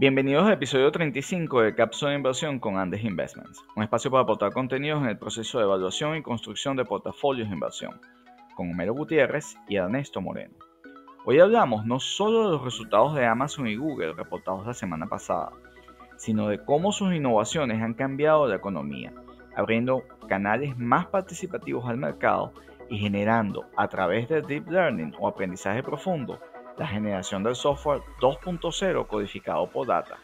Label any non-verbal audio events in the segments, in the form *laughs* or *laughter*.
Bienvenidos al episodio 35 de Cápsula de Inversión con Andes Investments, un espacio para aportar contenidos en el proceso de evaluación y construcción de portafolios de inversión, con Homero Gutiérrez y Ernesto Moreno. Hoy hablamos no solo de los resultados de Amazon y Google reportados la semana pasada, sino de cómo sus innovaciones han cambiado la economía, abriendo canales más participativos al mercado y generando a través de Deep Learning o aprendizaje profundo la generación del software 2.0 codificado por data.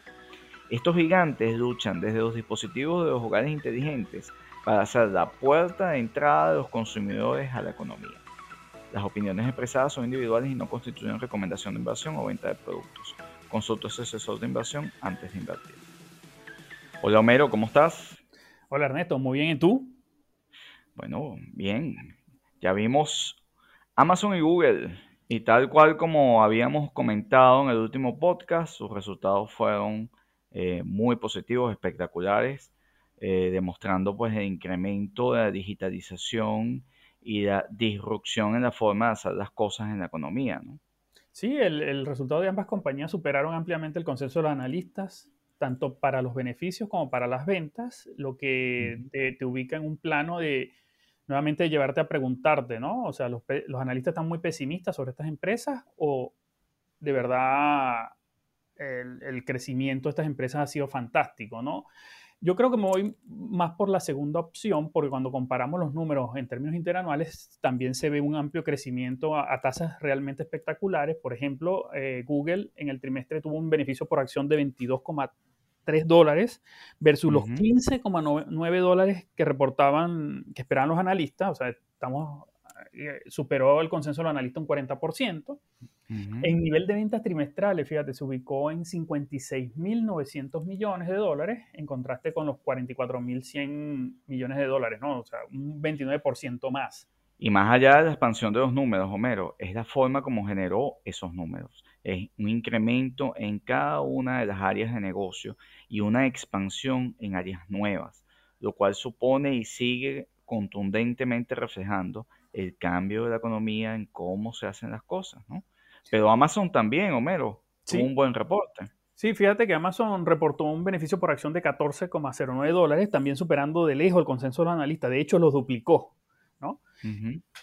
Estos gigantes luchan desde los dispositivos de los hogares inteligentes para ser la puerta de entrada de los consumidores a la economía. Las opiniones expresadas son individuales y no constituyen recomendación de inversión o venta de productos. Consulta a su asesor de inversión antes de invertir. Hola Homero, ¿cómo estás? Hola Ernesto, muy bien, ¿y tú? Bueno, bien. Ya vimos Amazon y Google y tal cual como habíamos comentado en el último podcast, sus resultados fueron eh, muy positivos, espectaculares, eh, demostrando pues el incremento de la digitalización y la disrupción en la forma de hacer las cosas en la economía. ¿no? Sí, el, resultado de ambas compañías superaron ampliamente el consenso de los analistas, tanto para los beneficios como para las ventas, lo que te ubica en un plano de nuevamente llevarte a preguntarte, ¿no? O sea, los, analistas están muy pesimistas sobre estas empresas o de verdad el, crecimiento de estas empresas ha sido fantástico, ¿no? Yo creo que me voy más por la segunda opción, porque cuando comparamos los números en términos interanuales, también se ve un amplio crecimiento a, tasas realmente espectaculares. Por ejemplo, eh, Google en el trimestre tuvo un beneficio por acción de 22,3 3 dólares versus los 15,9 dólares que reportaban, que esperaban los analistas, o sea, estamos, eh, superó el consenso de los analistas un 40%. En nivel de ventas trimestrales, fíjate, se ubicó en 56.900 millones de dólares, en contraste con los 44.100 millones de dólares, ¿no? O sea, un 29% más. Y más allá de la expansión de los números, Homero, es la forma como generó esos números. Es un incremento en cada una de las áreas de negocio y una expansión en áreas nuevas, lo cual supone y sigue contundentemente reflejando el cambio de la economía en cómo se hacen las cosas, ¿no? Pero Amazon también, Homero, tuvo un buen reporte. Sí, fíjate que Amazon reportó un beneficio por acción de 14,09 dólares, también superando de lejos el consenso de los analistas. De hecho, lo duplicó, ¿no?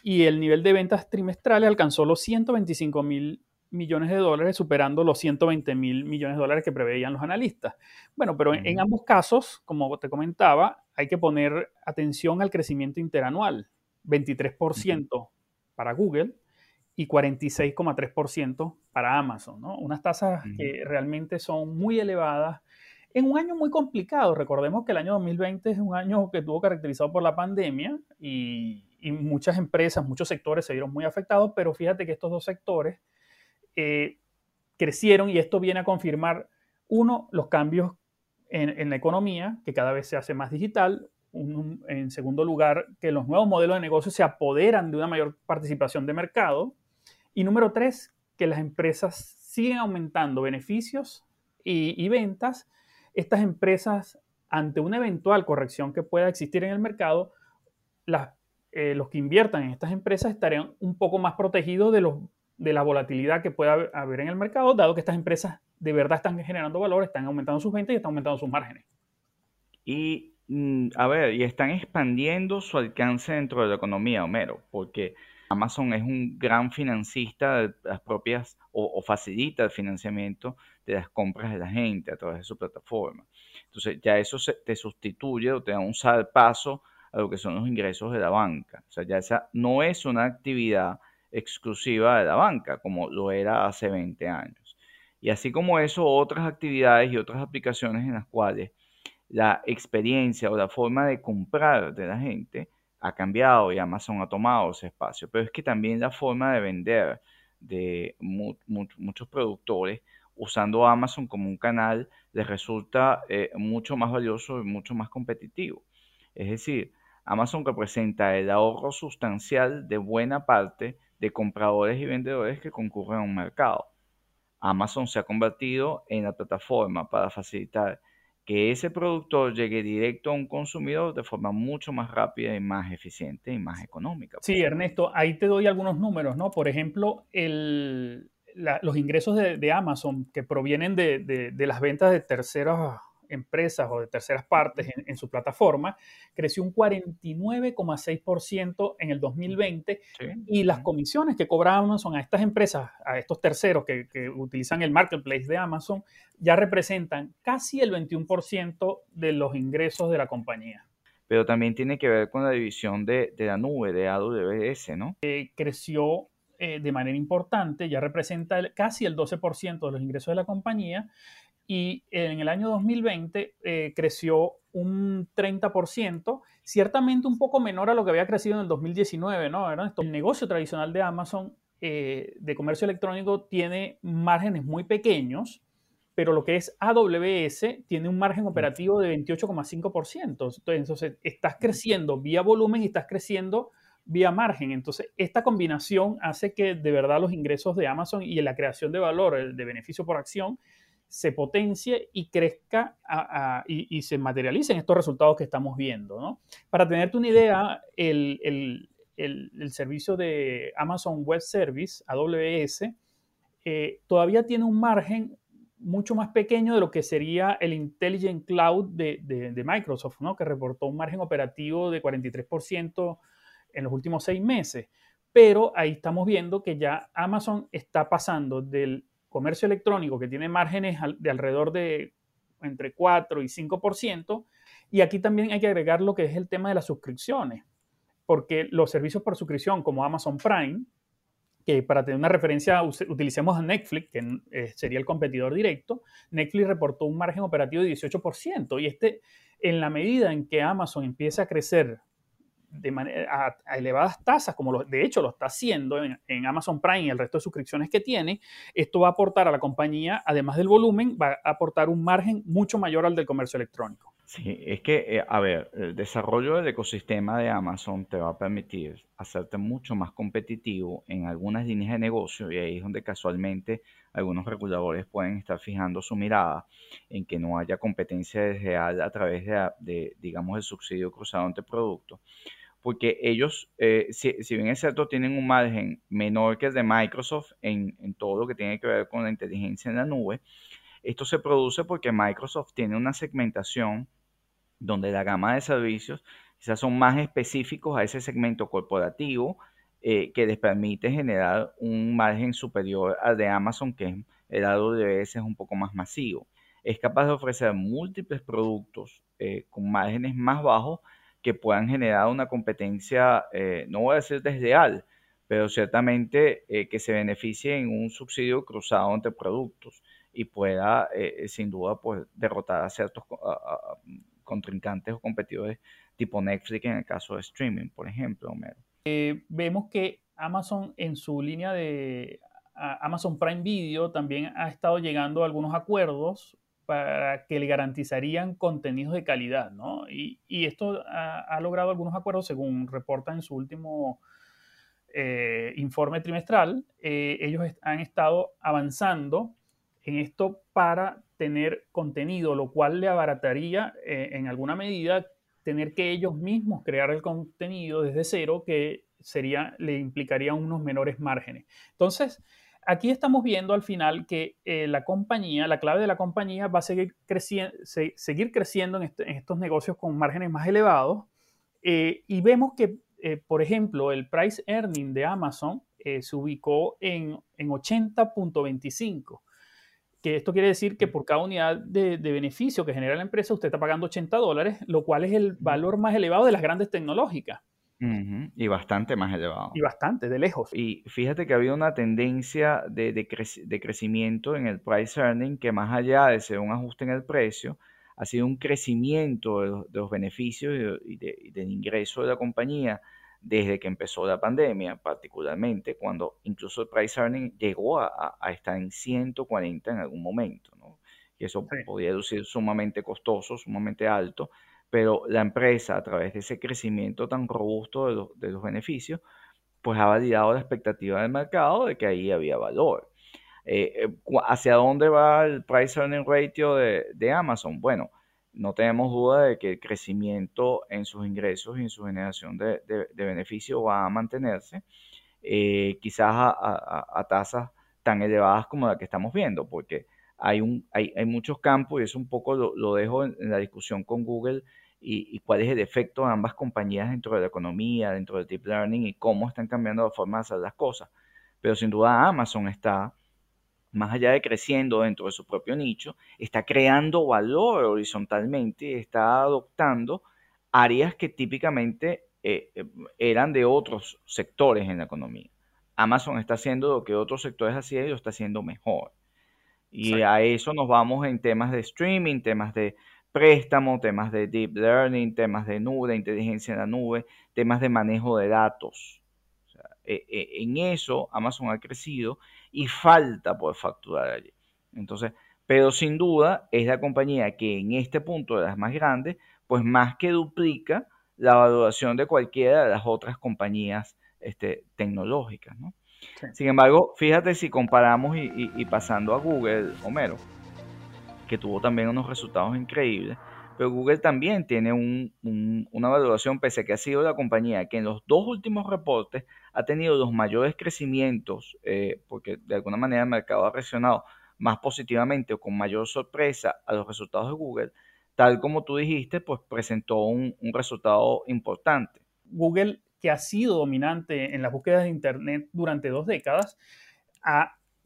Y el nivel de ventas trimestrales alcanzó los 125 mil millones de dólares, superando los 120 mil millones de dólares que preveían los analistas. Bueno, pero en, ambos casos, como te comentaba, hay que poner atención al crecimiento interanual, 23% para Google y 46,3% para Amazon, ¿no? Unas tasas que realmente son muy elevadas en un año muy complicado. Recordemos que el año 2020 es un año que tuvo caracterizado por la pandemia y, y muchas empresas, muchos sectores se vieron muy afectados, pero fíjate que estos dos sectores eh, crecieron y esto viene a confirmar, uno, los cambios en, la economía, que cada vez se hace más digital. en segundo lugar, que los nuevos modelos de negocio se apoderan de una mayor participación de mercado. Y número tres, que las empresas siguen aumentando beneficios y, ventas. Estas empresas, ante una eventual corrección que pueda existir en el mercado, eh, los que inviertan en estas empresas estarían un poco más protegidos de los de la volatilidad que pueda haber en el mercado, dado que estas empresas de verdad están generando valor, están aumentando sus ventas y están aumentando sus márgenes. Y, mm, a ver, y están expandiendo su alcance dentro de la economía, Homero, porque Amazon es un gran financista de las propias, o, facilita el financiamiento de las compras de la gente a través de su plataforma. Entonces, ya eso te sustituye o te da un paso a lo que son los ingresos de la banca. O sea, ya esa no es una actividad exclusiva de la banca, como lo era hace 20 años. Y así como eso, otras actividades y otras aplicaciones en las cuales la experiencia o la forma de comprar de la gente ha cambiado y Amazon ha tomado ese espacio. Pero es que también la forma de vender de muchos productores usando Amazon como un canal les resulta eh, mucho más valioso y mucho más competitivo. Es decir, Amazon representa el ahorro sustancial de buena parte de compradores y vendedores que concurren a un mercado. Amazon se ha convertido en la plataforma para facilitar que ese productor llegue directo a un consumidor de forma mucho más rápida y más eficiente y más económica. Sí, Ernesto, ahí te doy algunos números, ¿no? Por ejemplo, el, los ingresos de, Amazon que provienen de, de, las ventas de terceras empresas o de terceras partes en, su plataforma, creció un 49,6% en el 2020 y las comisiones que cobra Amazon a estas empresas, a estos terceros que, utilizan el marketplace de Amazon, ya representan casi el 21% de los ingresos de la compañía. Pero también tiene que ver con la división de, la nube, de AWS, ¿no? Eh, creció eh, de manera importante, ya representa casi el 12% de los ingresos de la compañía y en el año 2020 eh, creció un 30%, ciertamente un poco menor a lo que había crecido en el 2019, ¿no? El negocio tradicional de Amazon eh, de comercio electrónico tiene márgenes muy pequeños, pero lo que es AWS tiene un margen operativo de 28,5%. Entonces, estás creciendo vía volumen y estás creciendo vía margen. Entonces, esta combinación hace que de verdad los ingresos de Amazon y la creación de valor, de beneficio por acción, se potencie y crezca y, se materialicen estos resultados que estamos viendo. Para tenerte una idea, el, servicio de Amazon Web Service, AWS, eh, todavía tiene un margen mucho más pequeño de lo que sería el Intelligent Cloud de, Microsoft, ¿no? que reportó un margen operativo de 43% en los últimos seis meses. Pero ahí estamos viendo que ya Amazon está pasando del comercio electrónico que tiene márgenes de alrededor de entre 4 y 5%. Y aquí también hay que agregar lo que es el tema de las suscripciones, porque los servicios por suscripción como Amazon Prime, que para tener una referencia utilicemos a Netflix, que eh, sería el competidor directo, Netflix reportó un margen operativo de 18%. Y este, en la medida en que Amazon empieza a crecer de a, elevadas tasas, como de hecho lo está haciendo en, Amazon Prime y el resto de suscripciones que tiene, esto va a aportar a la compañía, además del volumen, va a aportar un margen mucho mayor al del comercio electrónico. Sí, es que, eh, a ver, el desarrollo del ecosistema de Amazon te va a permitir hacerte mucho más competitivo en algunas líneas de negocio y ahí es donde casualmente algunos reguladores pueden estar fijando su mirada en que no haya competencia desleal a través de, de digamos, el subsidio cruzado entre productos porque ellos, eh, si, bien es cierto, tienen un margen menor que el de Microsoft en, todo lo que tiene que ver con la inteligencia en la nube, esto se produce porque Microsoft tiene una segmentación donde la gama de servicios quizás son más específicos a ese segmento corporativo eh, que les permite generar un margen superior al de Amazon, que el AWS es un poco más masivo. Es capaz de ofrecer múltiples productos eh, con márgenes más bajos que puedan generar una competencia, eh, no voy a decir desleal, pero ciertamente eh, que se beneficie en un subsidio cruzado entre productos y pueda, eh, sin duda, pues, derrotar a ciertos contrincantes o competidores tipo Netflix en el caso de streaming, por ejemplo, Homero. vemos que Amazon en su línea de Amazon Prime Video también ha estado llegando a algunos acuerdos que le garantizarían contenidos de calidad, ¿no? Y, esto ha, logrado algunos acuerdos, según reporta en su último eh, informe trimestral. Eh, ellos han estado avanzando en esto para tener contenido, lo cual le abarataría eh, en alguna medida tener que ellos mismos crear el contenido desde cero, que sería, le implicaría unos menores márgenes. Entonces, aquí estamos viendo al final que eh, la compañía, la clave de la compañía va a seguir, seguir creciendo este, en, estos negocios con márgenes más elevados. Eh, y vemos que, eh, por ejemplo, el price earning de Amazon se ubicó en, en 80.25 que esto quiere decir que por cada unidad de, de, beneficio que genera la empresa, usted está pagando 80 dólares, lo cual es el valor más elevado de las grandes tecnológicas. Y bastante más elevado. Y bastante, de lejos. Y fíjate que ha habido una tendencia de, de, crecimiento en el price earning que más allá de ser un ajuste en el precio, ha sido un crecimiento de los, beneficios y, del ingreso de la compañía desde que empezó la pandemia, particularmente cuando incluso el price earning llegó a, estar en 140 en algún momento, ¿no? Y eso podía ser sumamente costoso, sumamente alto, pero la empresa a través de ese crecimiento tan robusto de, los beneficios, pues ha validado la expectativa del mercado de que ahí había valor. Eh, eh, ¿Hacia dónde va el price earning ratio de, Amazon? Bueno, no tenemos duda de que el crecimiento en sus ingresos y en su generación de, beneficios va a mantenerse, eh, quizás a, tasas tan elevadas como la que estamos viendo, porque hay, un, hay, hay muchos campos y eso un poco lo, dejo en, la discusión con Google y, cuál es el efecto de ambas compañías dentro de la economía, dentro del deep learning y cómo están cambiando la forma de hacer las cosas. Pero sin duda Amazon está, más allá de creciendo dentro de su propio nicho, está creando valor horizontalmente, está adoptando áreas que típicamente eh, eh, eran de otros sectores en la economía. Amazon está haciendo lo que otros sectores hacían y lo está haciendo mejor. Y a eso nos vamos en temas de streaming, temas de préstamo, temas de deep learning, temas de nube, de inteligencia en la nube, temas de manejo de datos. E, e, en eso Amazon ha crecido y falta por facturar allí. Entonces, pero sin duda es la compañía que en este punto de las más grandes, pues más que duplica la valoración de cualquiera de las otras compañías este, tecnológicas. ¿no? Sin embargo, fíjate si comparamos y, pasando a Google, Homero, que tuvo también unos resultados increíbles, pero Google también tiene una valoración, pese a que ha sido la compañía que en los dos últimos reportes ha tenido los mayores crecimientos, eh, porque de alguna manera el mercado ha reaccionado más positivamente o con mayor sorpresa a los resultados de Google, tal como tú dijiste, pues presentó un, un resultado importante. Google que ha sido dominante en las búsquedas de Internet durante dos décadas,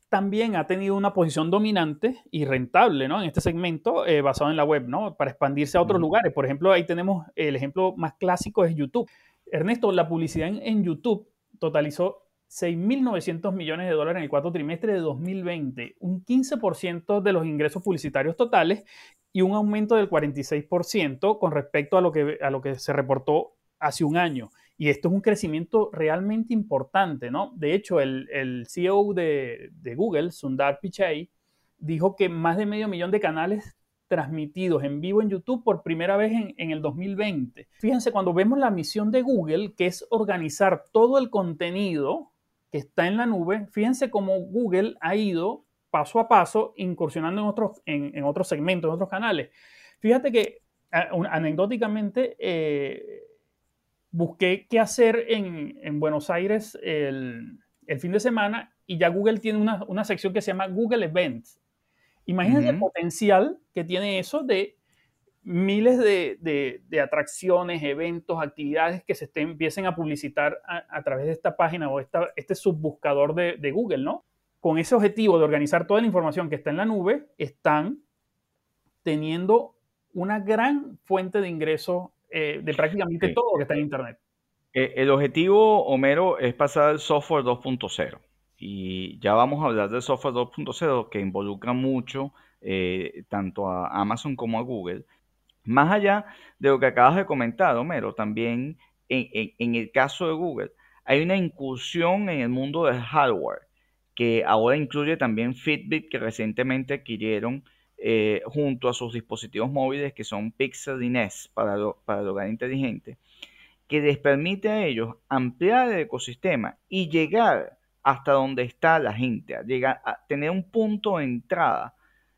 también ha tenido una posición dominante y rentable ¿no? en este segmento eh, basado en la web, ¿no? para expandirse a otros lugares. Por ejemplo, ahí tenemos el ejemplo más clásico es YouTube. Ernesto, la publicidad en, YouTube totalizó 6.900 millones de dólares en el cuarto trimestre de 2020, un 15% de los ingresos publicitarios totales y un aumento del 46% con respecto a lo que, a lo que se reportó hace un año. Y esto es un crecimiento realmente importante, ¿no? De hecho, el, CEO de, Google, Sundar Pichai, dijo que más de medio millón de canales transmitidos en vivo en YouTube por primera vez en, el 2020. Fíjense, cuando vemos la misión de Google, que es organizar todo el contenido que está en la nube, fíjense cómo Google ha ido paso a paso incursionando en otros, en, otros segmentos, en otros canales. Fíjate que anecdóticamente, eh, busqué qué hacer en, Buenos Aires el, fin de semana y ya Google tiene una, sección que se llama Google Events. Imagínense el potencial que tiene eso de miles de, atracciones, eventos, actividades que se empiecen a publicitar a, través de esta página o esta, este subbuscador de, de Google, ¿no? Con ese objetivo de organizar toda la información que está en la nube, están teniendo una gran fuente de ingresos eh, de prácticamente todo lo que está en Internet. Eh, el objetivo, Homero, es pasar al software 2.0. Y ya vamos a hablar del software 2.0 que involucra mucho eh, tanto a Amazon como a Google. Más allá de lo que acabas de comentar, Homero, también en, el caso de Google hay una incursión en el mundo del hardware que ahora incluye también Fitbit que recientemente adquirieron eh, junto a sus dispositivos móviles que son Pixel y Nest para, para el hogar inteligente, que les permite a ellos ampliar el ecosistema y llegar hasta donde está la gente, a llegar a tener un punto de entrada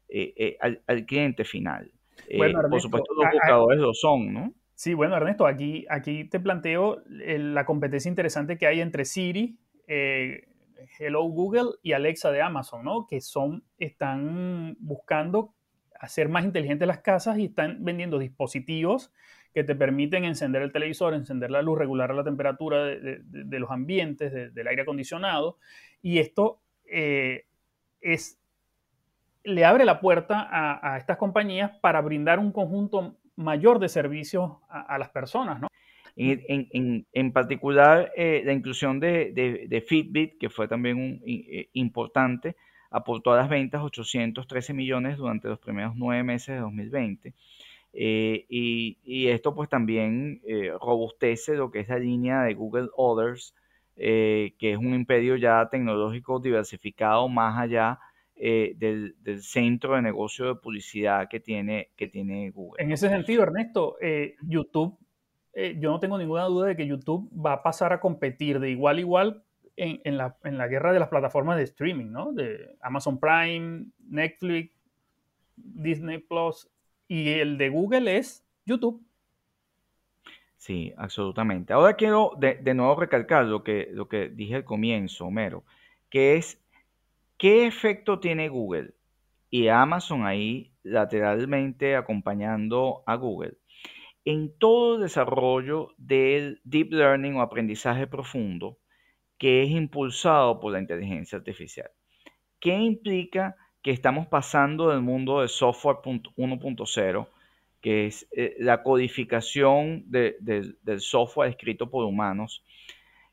eh, eh, al, cliente final. por supuesto, los buscadores lo son, ¿no? Sí, bueno, Ernesto, aquí, aquí te planteo la competencia interesante que hay entre Siri, Hello Google y Alexa de Amazon, ¿no? Que son, están buscando hacer más inteligentes las casas y están vendiendo dispositivos que te permiten encender el televisor, encender la luz, regular la temperatura de, los ambientes, del aire acondicionado. Y esto eh, es, le abre la puerta a, estas compañías para brindar un conjunto mayor de servicios a, las personas, ¿no? En, particular, eh, la inclusión de, Fitbit, que fue también un, eh, importante, aportó a las ventas 813 millones durante los primeros nueve meses de 2020. Eh, y, esto pues también robustece lo que es la línea de Google Others, que es un imperio ya tecnológico diversificado más allá del, centro de negocio de publicidad que tiene, que tiene Google. En ese sentido, Ernesto, YouTube eh, yo no tengo ninguna duda de que YouTube va a pasar a competir de igual a igual en, la, guerra de las plataformas de streaming, ¿no? De Amazon Prime, Netflix, Disney Plus y el de Google es YouTube. Sí, absolutamente. Ahora quiero de, nuevo recalcar lo que, lo que dije al comienzo, Homero, que es ¿Qué efecto tiene Google? Y Amazon ahí lateralmente acompañando a Google en todo el desarrollo del deep learning o aprendizaje profundo que es impulsado por la inteligencia artificial. ¿Qué implica que estamos pasando del mundo del software 1.0, que es eh, la codificación del software escrito por humanos,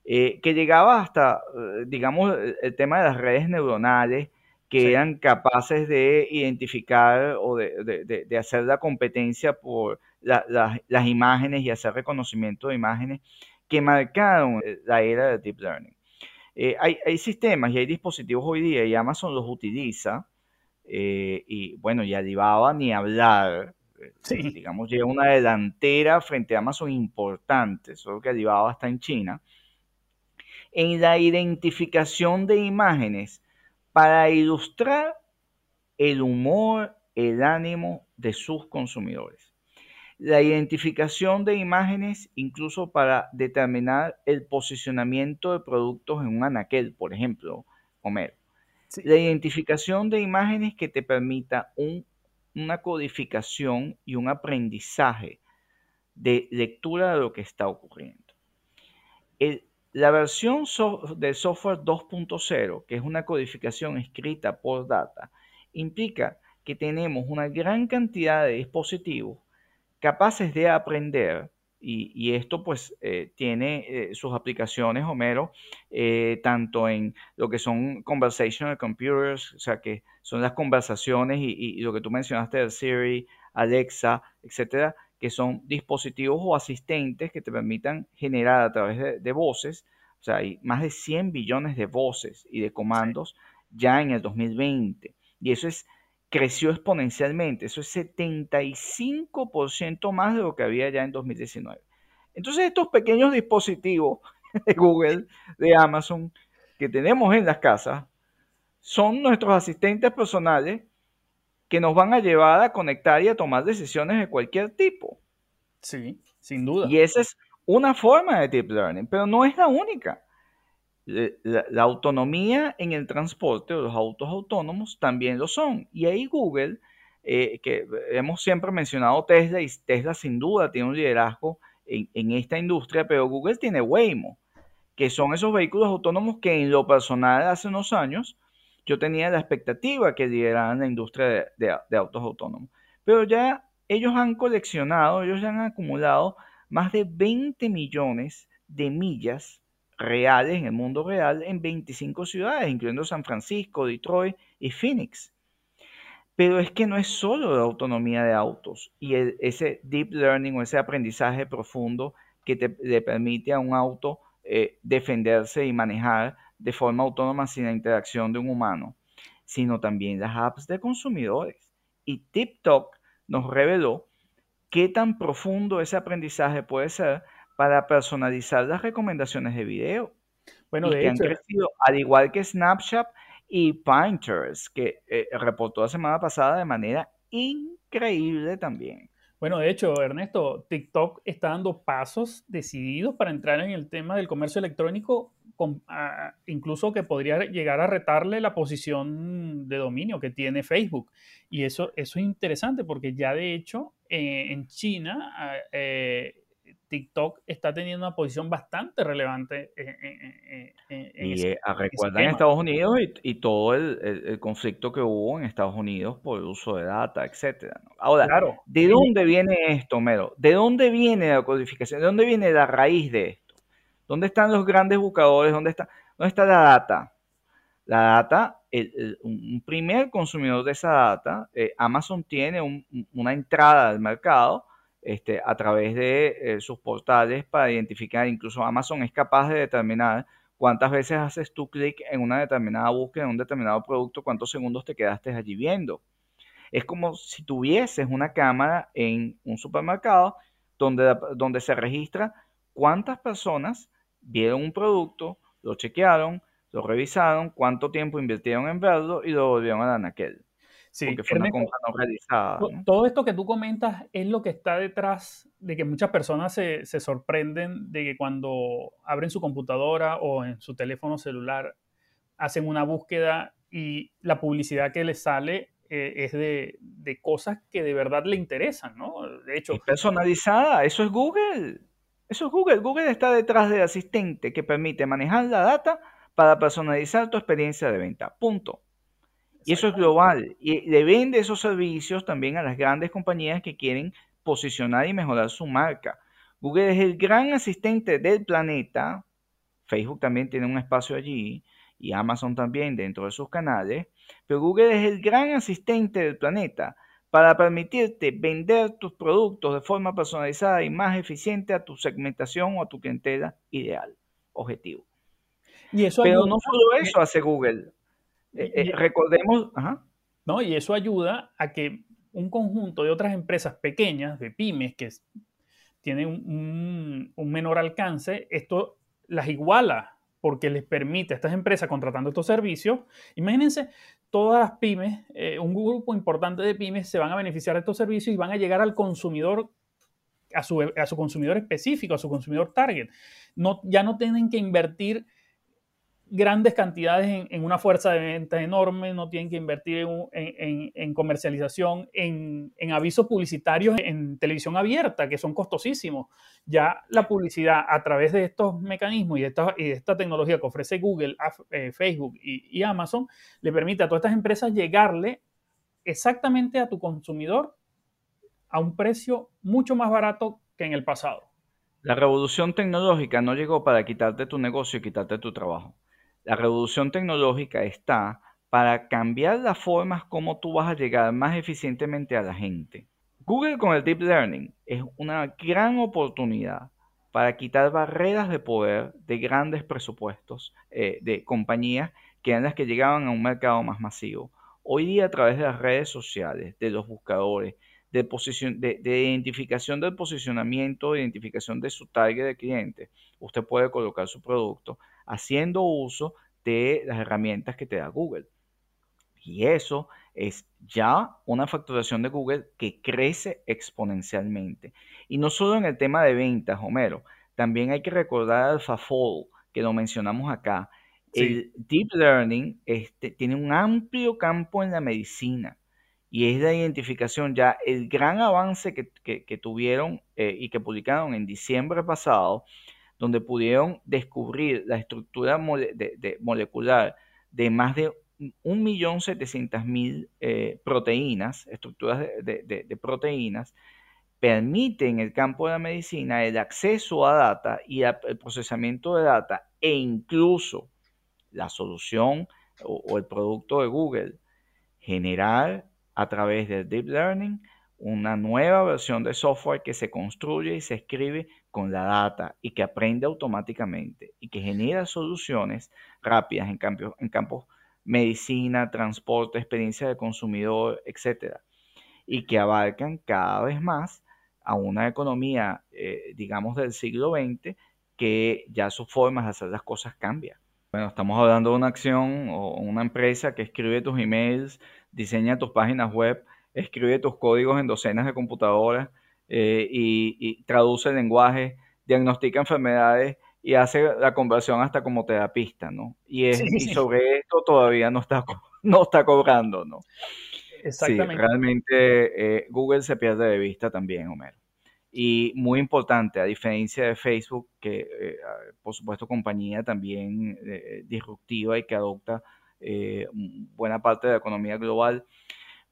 eh, que llegaba hasta, eh, digamos, el tema de las redes neuronales, que eran capaces de identificar o de, hacer la competencia por las imágenes y hacer reconocimiento de imágenes que marcaron la era del deep learning. Eh, hay, sistemas y hay dispositivos hoy día y Amazon los utiliza eh, y bueno, y Alibaba ni hablar, digamos, lleva una delantera frente a Amazon importante, solo que Alibaba está en China, en la identificación de imágenes para ilustrar el humor, el ánimo de sus consumidores. La identificación de imágenes incluso para determinar el posicionamiento de productos en un anaquel, por ejemplo, Homero. La identificación de imágenes que te permita una codificación y un aprendizaje de lectura de lo que está ocurriendo. El, la versión de software 2.0, que es una codificación escrita por data, implica que tenemos una gran cantidad de dispositivos capaces de aprender, y, esto pues eh, tiene eh, sus aplicaciones, Homero, eh, tanto en lo que son conversational computers, o sea, que son las conversaciones y, y lo que tú mencionaste de Siri, Alexa, etcétera, que son dispositivos o asistentes que te permitan generar a través de, voces, o sea, hay más de 100 billones de voces y de comandos ya en el 2020. Y eso es, creció exponencialmente, eso es 75% más de lo que había ya en 2019. Entonces estos pequeños dispositivos *laughs* de Google, de Amazon, que tenemos en las casas, son nuestros asistentes personales que nos van a llevar a conectar y a tomar decisiones de cualquier tipo. Sí, sin duda. Y esa es una forma de deep learning, pero no es la única. La, autonomía en el transporte o los autos autónomos también lo son. Y ahí Google, eh, que hemos siempre mencionado Tesla, y Tesla sin duda tiene un liderazgo en, esta industria, pero Google tiene Waymo, que son esos vehículos autónomos que en lo personal hace unos años yo tenía la expectativa que lideraran la industria de, autos autónomos. Pero ya ellos han coleccionado, ellos ya han acumulado más de 20 millones de millas reales en el mundo real en 25 ciudades, incluyendo San Francisco, Detroit y Phoenix. Pero es que no es solo la autonomía de autos y ese deep learning o ese aprendizaje profundo que te, le permite a un auto eh, defenderse y manejar de forma autónoma sin la interacción de un humano, sino también las apps de consumidores. Y TikTok nos reveló qué tan profundo ese aprendizaje puede ser para personalizar las recomendaciones de video. Bueno, de que han crecido, al igual que Snapchat y Pinterest, que eh, reportó la semana pasada de manera increíble también. Bueno, de hecho, Ernesto, TikTok está dando pasos decididos para entrar en el tema del comercio electrónico incluso que podría llegar a retarle la posición de dominio que tiene Facebook. Y eso, eso es interesante porque ya de hecho eh, en China ah, eh, TikTok está teniendo una posición bastante relevante en, en, y eh, recuerda en Estados Unidos y, todo el, conflicto que hubo en Estados Unidos por el uso de data, etcétera. Ahora, ¿de dónde viene esto, Mero? ¿De dónde viene la codificación? ¿De dónde viene la raíz de esto? ¿Dónde están los grandes buscadores? ¿Dónde está, dónde está la data? La data, un primer consumidor de esa data, eh, Amazon tiene una entrada al mercado este, a través de eh, sus portales para identificar, incluso Amazon es capaz de determinar cuántas veces haces tu clic en una determinada búsqueda, en un determinado producto, cuántos segundos te quedaste allí viendo. Es como si tuvieses una cámara en un supermercado donde, donde se registra cuántas personas vieron un producto, lo chequearon, lo revisaron, cuánto tiempo invirtieron en verlo y lo volvieron a dar aquel. Sí, porque fue una compra no realizada. Todo esto que tú comentas es lo que está detrás de que muchas personas se, se, sorprenden de que cuando abren su computadora o en su teléfono celular hacen una búsqueda y la publicidad que le sale eh, es de, cosas que de verdad le interesan, ¿no? De hecho... personalizada, eso es Google. Eso es Google. Google está detrás del asistente que permite manejar la data para personalizar tu experiencia de venta. Punto. Y eso es global. Y le vende esos servicios también a las grandes compañías que quieren posicionar y mejorar su marca. Google es el gran asistente del planeta. Facebook también tiene un espacio allí y Amazon también dentro de sus canales. Pero Google es el gran asistente del planeta para permitirte vender tus productos de forma personalizada y más eficiente a tu segmentación o a tu clientela ideal, objetivo. Y eso Pero no solo eso hace Google. Eh, eh, recordemos, No, y eso ayuda a que un conjunto de otras empresas pequeñas, de pymes, que tienen un, un menor alcance, esto las iguala porque les permite a estas empresas contratando estos servicios. Imagínense, todas las pymes, eh, un grupo importante de pymes se van a beneficiar de estos servicios y van a llegar al consumidor, a su, a su consumidor específico, a su consumidor target. No, ya no tienen que invertir grandes cantidades en, una fuerza de venta enorme, no tienen que invertir en, comercialización, en, avisos publicitarios en televisión abierta, que son costosísimos. Ya la publicidad a través de estos mecanismos y de esta tecnología que ofrece Google, eh, Facebook y, Amazon, le permite a todas estas empresas llegarle exactamente a tu consumidor a un precio mucho más barato que en el pasado. La revolución tecnológica no llegó para quitarte tu negocio y quitarte tu trabajo. La revolución tecnológica está para cambiar las formas como tú vas a llegar más eficientemente a la gente. Google con el Deep Learning es una gran oportunidad para quitar barreras de poder de grandes presupuestos eh, de compañías que eran las que llegaban a un mercado más masivo. Hoy día a través de las redes sociales, de los buscadores, de, de, identificación del posicionamiento, de identificación de su target de cliente, usted puede colocar su producto haciendo uso de las herramientas que te da Google. Y eso es ya una facturación de Google que crece exponencialmente. Y no solo en el tema de ventas, Homero, también hay que recordar AlphaFold, que lo mencionamos acá. El Deep Learning este, tiene un amplio campo en la medicina y es la identificación ya el gran avance que, tuvieron eh, y que publicaron en diciembre pasado donde pudieron descubrir la estructura molecular de más de 1.700.000 eh, proteínas, estructuras de, proteínas, permite en el campo de la medicina el acceso a data y el procesamiento de data e incluso la solución o el producto de Google generar a través del deep learning una nueva versión de software que se construye y se escribe con la data y que aprende automáticamente y que genera soluciones rápidas en, en campos medicina, transporte, experiencia de consumidor, etcétera, y que abarcan cada vez más a una economía, eh, digamos, del siglo XX que ya sus formas de hacer las cosas cambian. Bueno, estamos hablando de una acción o una empresa que escribe tus emails, diseña tus páginas web, escribe tus códigos en docenas de computadoras eh, y, traduce el lenguaje, diagnostica enfermedades y hace la conversión hasta como terapista, ¿no? Y, es, sobre esto todavía no está, *laughs* no está cobrando, ¿no? Exactamente. Sí, realmente eh, Google se pierde de vista también, Homero. Y muy importante, a diferencia de Facebook, que eh, por supuesto compañía también disruptiva y que adopta buena parte de la economía global,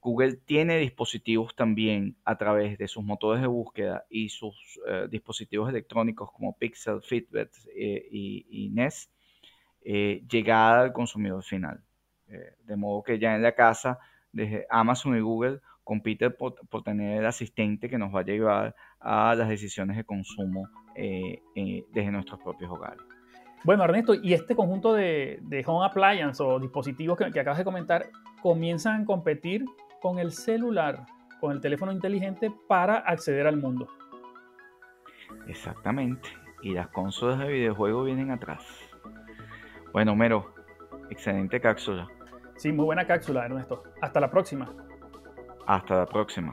Google tiene dispositivos también a través de sus motores de búsqueda y sus eh, dispositivos electrónicos como Pixel, Fitbit eh, y, Nest, eh, llegada al consumidor final. de modo que ya en la casa, desde Amazon y Google, compite por, tener el asistente que nos va a llevar a las decisiones de consumo desde nuestros propios hogares. Bueno, Ernesto, y este conjunto de, home appliance o dispositivos que, que acabas de comentar comienzan a competir con el celular, con el teléfono inteligente para acceder al mundo. Exactamente. Y las consolas de videojuegos vienen atrás. Bueno, Mero, excelente cápsula. Sí, muy buena cápsula, Ernesto. Hasta la próxima. Hasta la próxima.